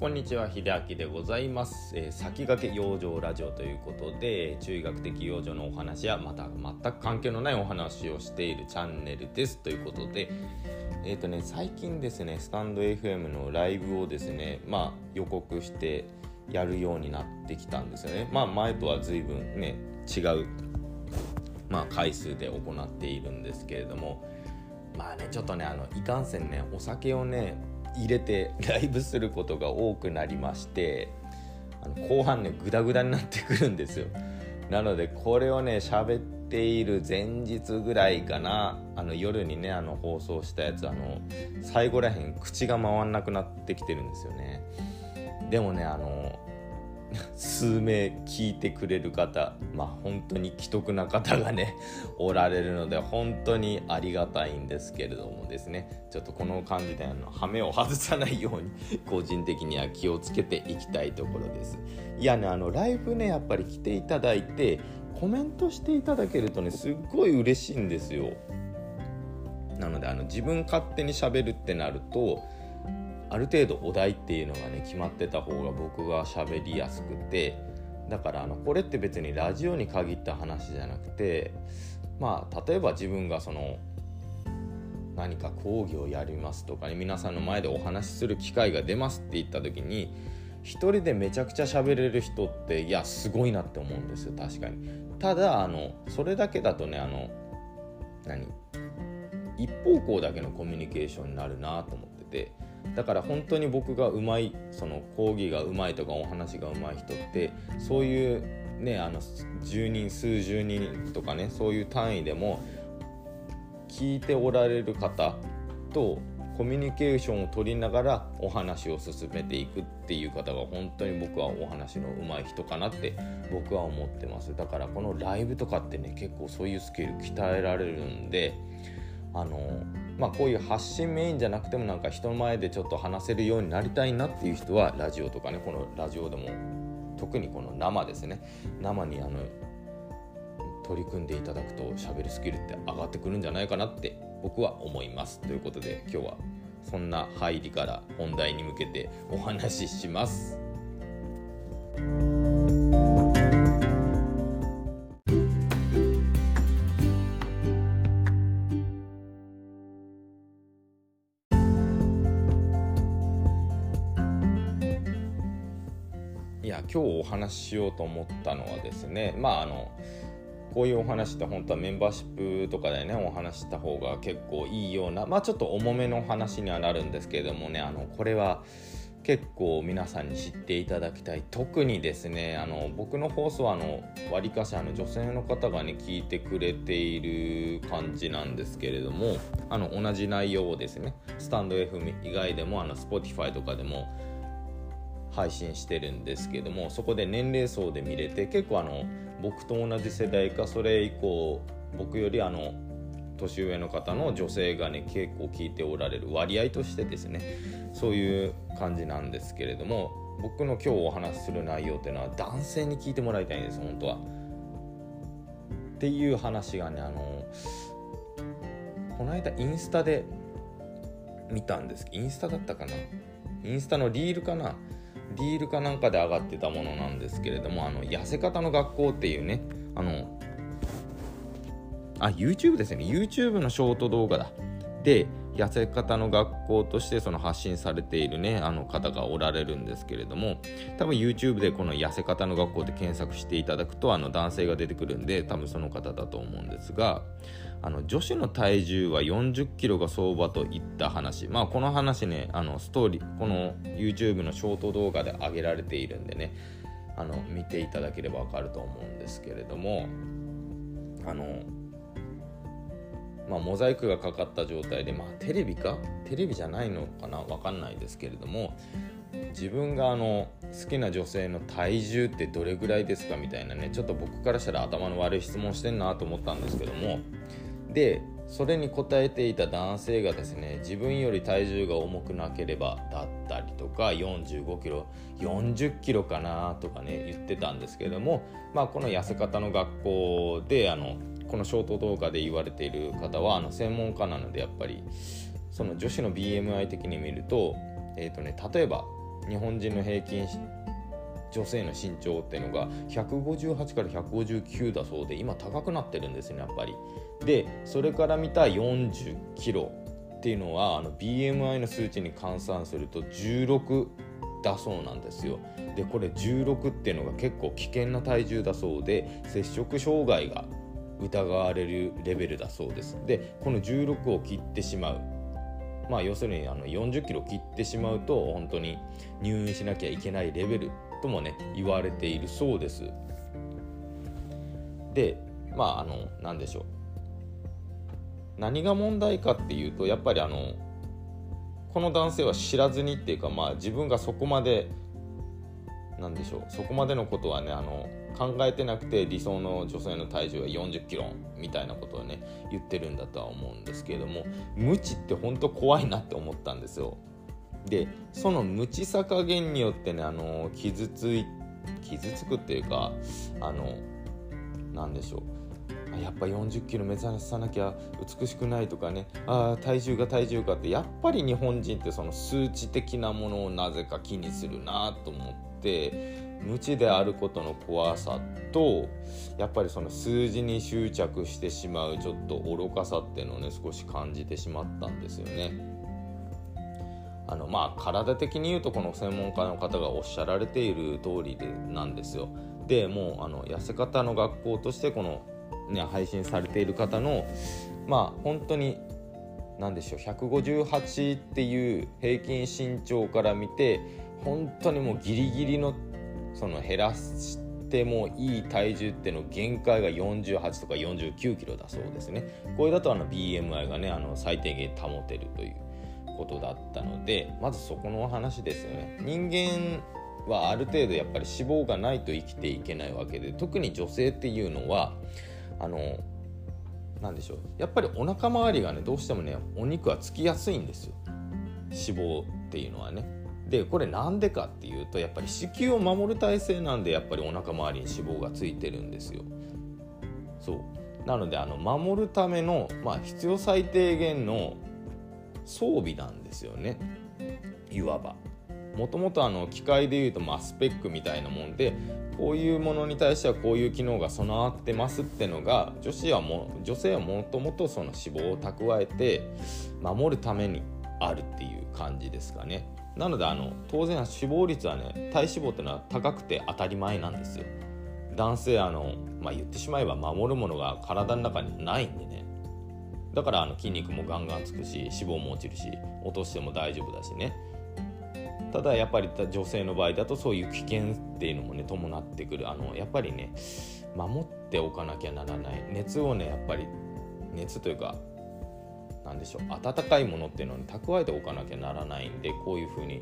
こんにちは秀明でございます、えー、先駆け養生ラジオということで中医学的養生のお話やまた全く関係のないお話をしているチャンネルですということでえっ、ー、とね最近ですねスタンド FM のライブをですねまあ予告してやるようになってきたんですよね。まあ前とは随分ね違うまあ回数で行っているんですけれどもまあねちょっとねあのいかんせんねお酒をね入れてライブすることが多くなりましてあの後半ねグダグダになってくるんですよ。なのでこれをね喋っている前日ぐらいかなあの夜にねあの放送したやつあの最後らへん口が回んなくなってきてるんですよね。でもねあの数名聞いてくれる方まあ本当に既得な方がね おられるので本当にありがたいんですけれどもですね。ちょっとこの感じであの羽目を外さないように 個人的には気をつけていきたいところです。いやねあのライブねやっぱり来ていただいてコメントしていただけるとねすっごい嬉しいんですよ。なのであの自分勝手にしゃべるってなるとある程度お題っていうのがね決まってた方が僕は喋りやすくてだからあのこれって別にラジオに限った話じゃなくてまあ例えば自分がその何か講義をやりますとか、ね、皆さんの前でお話しする機会が出ますって言った時に一人でめちゃくちゃ喋れる人っていやすごいなって思うんですよ確かに。ただあのそれだけだとねあの何？一方向だけのコミュニケーションになるなと思っててだから本当に僕がうまいその講義がうまいとかお話がうまい人ってそういうねあの10人数十人とかねそういう単位でも聞いておられる方とコミュニケーションを取りながらお話を進めていくっていう方が本当に僕はお話の上手い人かなって僕は思ってます。だからこのライブとかってね結構そういうスキル鍛えられるんであのまあ、こういう発信メインじゃなくてもなんか人の前でちょっと話せるようになりたいなっていう人はラジオとかねこのラジオでも特にこの生ですね生にあの取り組んでいただくと喋るスキルって上がってくるんじゃないかなって僕は思いますということで今日はそんな入りから本題に向けてお話しします。今日お話ししようと思ったのはですねまああのこういうお話って本当はメンバーシップとかでねお話した方が結構いいようなまあちょっと重めの話にはなるんですけれどもねあのこれは結構皆さんに知っていただきたい。特にですねあの僕の放送はあの割かしあの女性の方がね聞いてくれている感じなんですけれどもあの同じ内容をですねスタンド FM 以外でもあの Spotify とかでも配信してるんですけどもそこで年齢層で見れて結構あの僕と同じ世代かそれ以降僕よりあの年上の方の女性がね結構聞いておられる割合としてですねそういう感じなんですけれども僕の今日お話しする内容っていうのは男性に聞いてもらいたいんです本当は。っていう話がねあのこの間インスタで見たんです。インスタだったかな？インスタのリールかな？リールかなんかで上がってたものなんですけれどもあの痩せ方の学校っていうねあのあ YouTube ですね。YouTube のショート動画だ。で痩せ方の学校としてその発信されているねあの方がおられるんですけれども多分 YouTube でこの痩せ方の学校で検索していただくとあの男性が出てくるんで多分その方だと思うんですがあの女子の体重は40キロが相場といった話。まあこの話ねあのストーリーこの YouTube のショート動画で上げられているんでねあの見ていただければ分かると思うんですけれどもあのまあ、モザイクがかかった状態で、まあ、テレビか？テレビじゃないのかな？分かんないですけれども自分があの好きな女性の体重ってどれぐらいですかみたいなねちょっと僕からしたら頭の悪い質問してんなと思ったんですけどもでそれに答えていた男性がですね自分より体重が重くなければだったりとか45キロ40キロかなとかね言ってたんですけどもまあこの痩せ方の学校であのこのショート動画で言われている方はあの専門家なのでやっぱりその女子の BMI 的に見ると,、えーとね、例えば日本人の平均女性の身長っていうのが158から159だそうで今高くなってるんですねやっぱり。でそれから見た40キロっていうのはあの BMI の数値に換算すると16だそうなんですよ。でこれ16っていうのが結構危険な体重だそうで摂食障害が疑われるレベルだそうです。でこの16を切ってしまう。まあ要するにあの40キロ切ってしまうと本当に入院しなきゃいけないレベルともね言われているそうです。でまああの何でしょう。何が問題かっていうとやっぱりあのこの男性は知らずにっていうかまあ自分がそこまでなんでしょうそこまでのことはねあの考えてなくて理想の女性の体重は40キロみたいなことをね言ってるんだとは思うんですけれども無知って本当怖いなって思ったんですよ。でその無知さ加減によってねあの傷つい傷つくっていうかあのなんでしょう。やっぱ40キロ目指さなきゃ美しくないとかね。あ体重が体重がって。やっぱり日本人ってその数値的なものをなぜか気にするなと思って無知であることの怖さとやっぱりその数字に執着してしまうちょっと愚かさっていうのをね少し感じてしまったんですよね。あのまあ体的に言うとこの専門家の方がおっしゃられている通りでなんですよ。でもうあの痩せ方の学校としてこの、ね、配信されている方のまあ本当に何でしょう158っていう平均身長から見て本当にもうギリギリのその減らしてもいい体重っての限界が48とか49キロだそうですね。これだとあの BMI がねあの最低限保てるということだったのでまずそこの話ですよね。人間はある程度やっぱり脂肪がないと生きていけないわけで特に女性っていうのはあの何でしょう。やっぱりお腹周りがねどうしてもねお肉はつきやすいんですよ。脂肪っていうのはね。でこれなんでかっていうとやっぱり子宮を守る体制なんでやっぱりお腹周りに脂肪がついてるんですよ。そう。なのであの守るための、まあ、必要最低限の装備なんですよね。いわば。もともと機械でいうと、まあ、スペックみたいなもんでこういうものに対してはこういう機能が備わってますってのが女子はも女性はもともとその脂肪を蓄えて守るためにあるっていう感じですかね。なのであの当然死亡率はね体脂肪っていうのは高くて当たり前なんですよ。男性あの、まあ、言ってしまえば守るものが体の中にないんでね。だからあの筋肉もガンガンつくし脂肪も落ちるし落としても大丈夫だしね。ただやっぱり女性の場合だとそういう危険っていうのもね伴ってくる。あのやっぱりね守っておかなきゃならない。熱をねやっぱり熱というか何でしょう温かいものっていうのに蓄えておかなきゃならないんでこういう風に、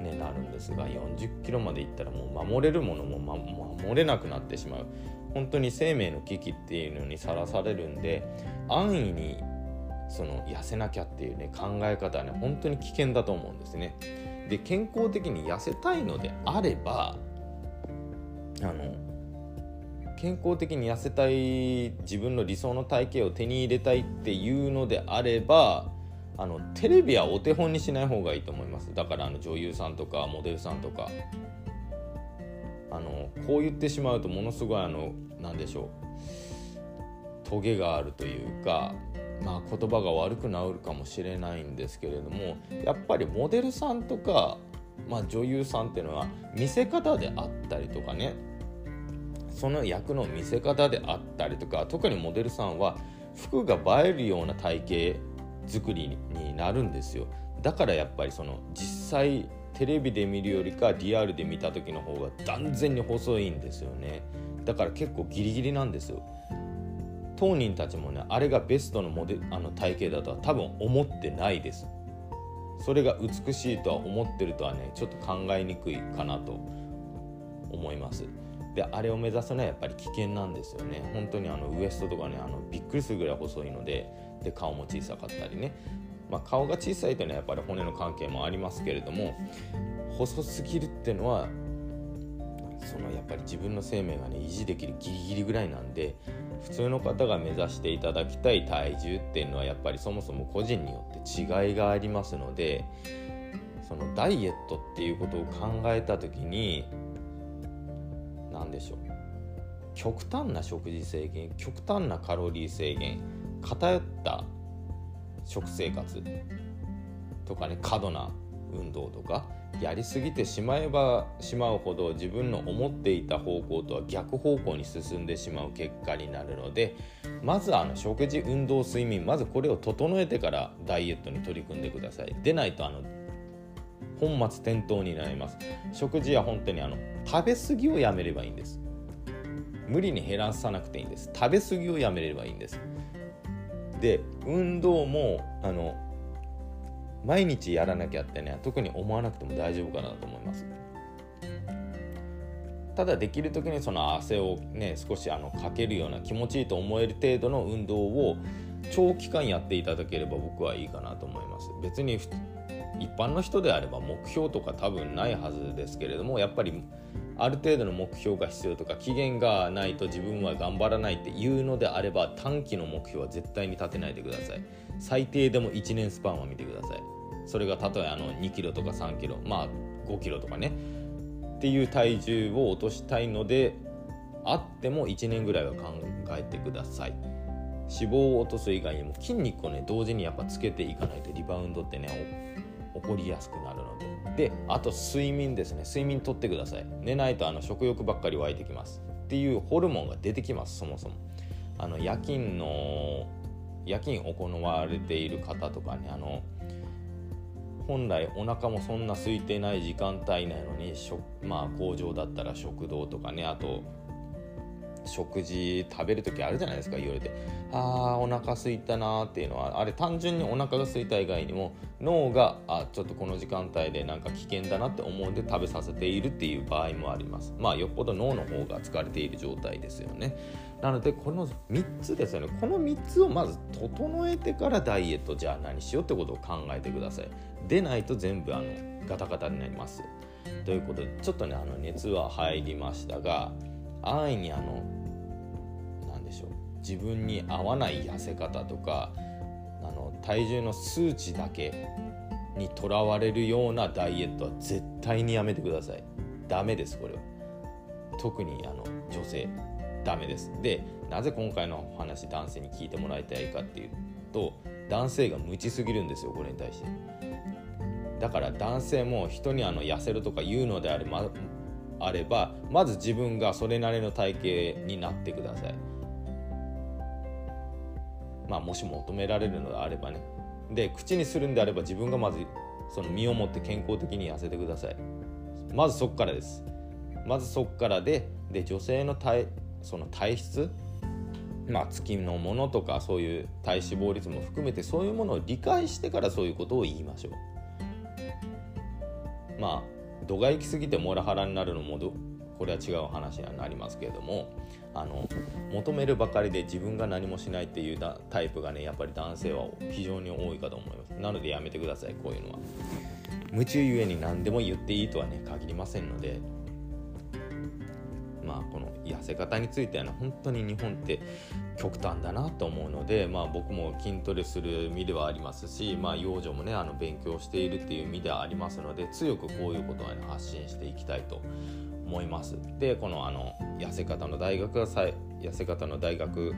ね、なるんですが40キロまでいったらもう守れるものも、ま、守れなくなってしまう本当に生命の危機っていうのにさらされるんで安易にその痩せなきゃっていうね考え方はね本当に危険だと思うんですね。で健康的に痩せたいのであればあの健康的に痩せたい自分の理想の体型を手に入れたいっていうのであればあのテレビはお手本にしない方がいいと思います。だからあの女優さんとかモデルさんとか。あのこう言ってしまうとものすごいあの何でしょう。トゲがあるというかまあ言葉が悪くなるかもしれないんですけれどもやっぱりモデルさんとか、まあ、女優さんっていうのは見せ方であったりとかね。その役の見せ方であったりとか特にモデルさんは服が映えるような体型作りになるんですよ。だからやっぱりその実際テレビで見るよりかリアルで見た時の方が断然に細いんですよね。だから結構ギリギリなんですよ。当人たちもねあれがベストのモデあの体型だとは多分思ってないです。それが美しいとは思ってるとはねちょっと考えにくいかなと思います。であれを目指すのはやっぱり危険なんですよね。本当にあのウエストとかねあのびっくりするぐらい細いのでで顔も小さかったりね、まあ、顔が小さいというのはやっぱり骨の関係もありますけれども細すぎるっていうのはそのやっぱり自分の生命がね維持できるギリギリぐらいなんで普通の方が目指していただきたい体重っていうのはやっぱりそもそも個人によって違いがありますのでそのダイエットっていうことを考えた時に何でしょう。極端な食事制限極端なカロリー制限偏った食生活とかね過度な運動とかやりすぎてしまえばしまうほど自分の思っていた方向とは逆方向に進んでしまう結果になるのでまずあの食事運動睡眠まずこれを整えてからダイエットに取り組んでください。でないとあの本末転倒になります。食事は本当にあの食べ過ぎをやめればいいんです。無理に減らさなくていいんです。食べ過ぎをやめればいいんです。で運動もあの毎日やらなきゃってね特に思わなくても大丈夫かなと思います。ただできる時にその汗をね少しあのかけるような気持ちいいと思える程度の運動を長期間やっていただければ僕はいいかなと思います。別に一般の人であれば目標とか多分ないはずですけれどもやっぱりある程度の目標が必要とか期限がないと自分は頑張らないっていうのであれば短期の目標は絶対に立てないでください。最低でも1年スパンは見てください。それがたとえあの2キロとか3キロまあ5キロとかね。っていう体重を落としたいのであっても1年ぐらいは考えてください。脂肪を落とす以外にも筋肉をね同時にやっぱつけていかないとリバウンドってね起こりやすくなるので。であと睡眠ですね。睡眠とってください。寝ないとあの食欲ばっかり湧いてきます。っていうホルモンが出てきますそもそも。あの夜勤の夜勤行われている方とかねあの本来お腹もそんな空いてない時間帯なのにまあ工場だったら食堂とかねあと食事食べる時あるじゃないですか言われてあーお腹すいたなーっていうのはあれ単純にお腹が空いた以外にも脳があちょっとこの時間帯でなんか危険だなって思うんで食べさせているっていう場合もあります。まあよっぽど脳の方が疲れている状態ですよね。なのでこの3つですよね。この3つをまず整えてからダイエットじゃあ何しようってことを考えてください。でないと全部あのガタガタになります。ということでちょっとねあの熱は入りましたが安易にあの何でしょう自分に合わない痩せ方とかあの体重の数値だけにとらわれるようなダイエットは絶対にやめてください。ダメですこれは。特にあの女性ダメです。でなぜ今回のお話男性に聞いてもらいたいかっていうと男性が無知すぎるんですよこれに対して。だから男性も人にあの痩せるとか言うのであれ,、まあればまず自分がそれなりの体型になってください。まあもし求められるのであればね。で口にするんであれば自分がまずその身をもって健康的に痩せてください。まずそこからです。まずそこからでで女性の体その体質まあ月のものとかそういう体脂肪率も含めてそういうものを理解してからそういうことを言いましょう。まあ度が行き過ぎてモラハラになるのもこれは違う話にはなりますけれどもあの求めるばかりで自分が何もしないっていうタイプがねやっぱり男性は非常に多いかと思います。なのでやめてくださいこういうのは。夢中ゆえに何でも言っていいとはね限りませんのでまあこの痩せ方についてはね本当に日本って極端だなと思うのでまあ僕も筋トレする身ではありますしまあ幼女もねあの勉強しているっていう身ではありますので強くこういうことはね発信していきたいと思います。でこのあの痩せ方の大学がさ痩せ方の大学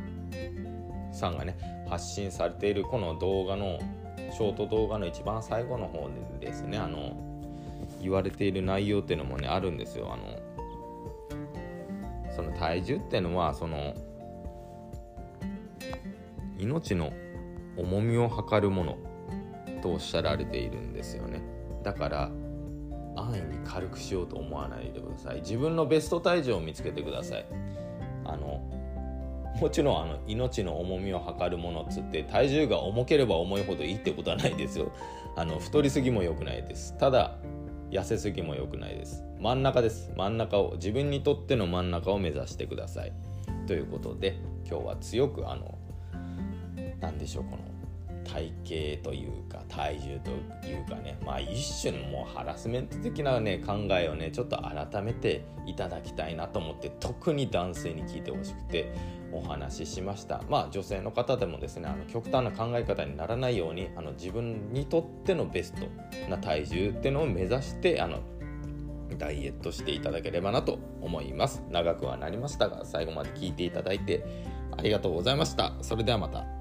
さんがね発信されているこの動画のショート動画の一番最後の方でですねあの言われている内容っていうのもねあるんですよ。あのその体重っていうのはその命の重みを測るものとおっしゃられているんですよね。だから安易に軽くしようと思わないでください。自分のベスト体重を見つけてください。あのもちろんあの命の重みを測るものっつって体重が重ければ重いほどいいってことはないですよ。あの太りすぎも良くないです。ただ痩せすぎも良くないです。真ん中です。真ん中を自分にとっての真ん中を目指してください。ということで今日は強くあの何でしょうこの体型というか体重というかねまあ一種のもうハラスメント的なね考えをねちょっと改めていただきたいなと思って特に男性に聞いてほしくてお話ししました。まあ女性の方でもですねあの極端な考え方にならないようにあの自分にとってのベストな体重っていうのを目指してあのダイエットしていただければなと思います。長くはなりましたが最後まで聞いていただいてありがとうございました。それではまた。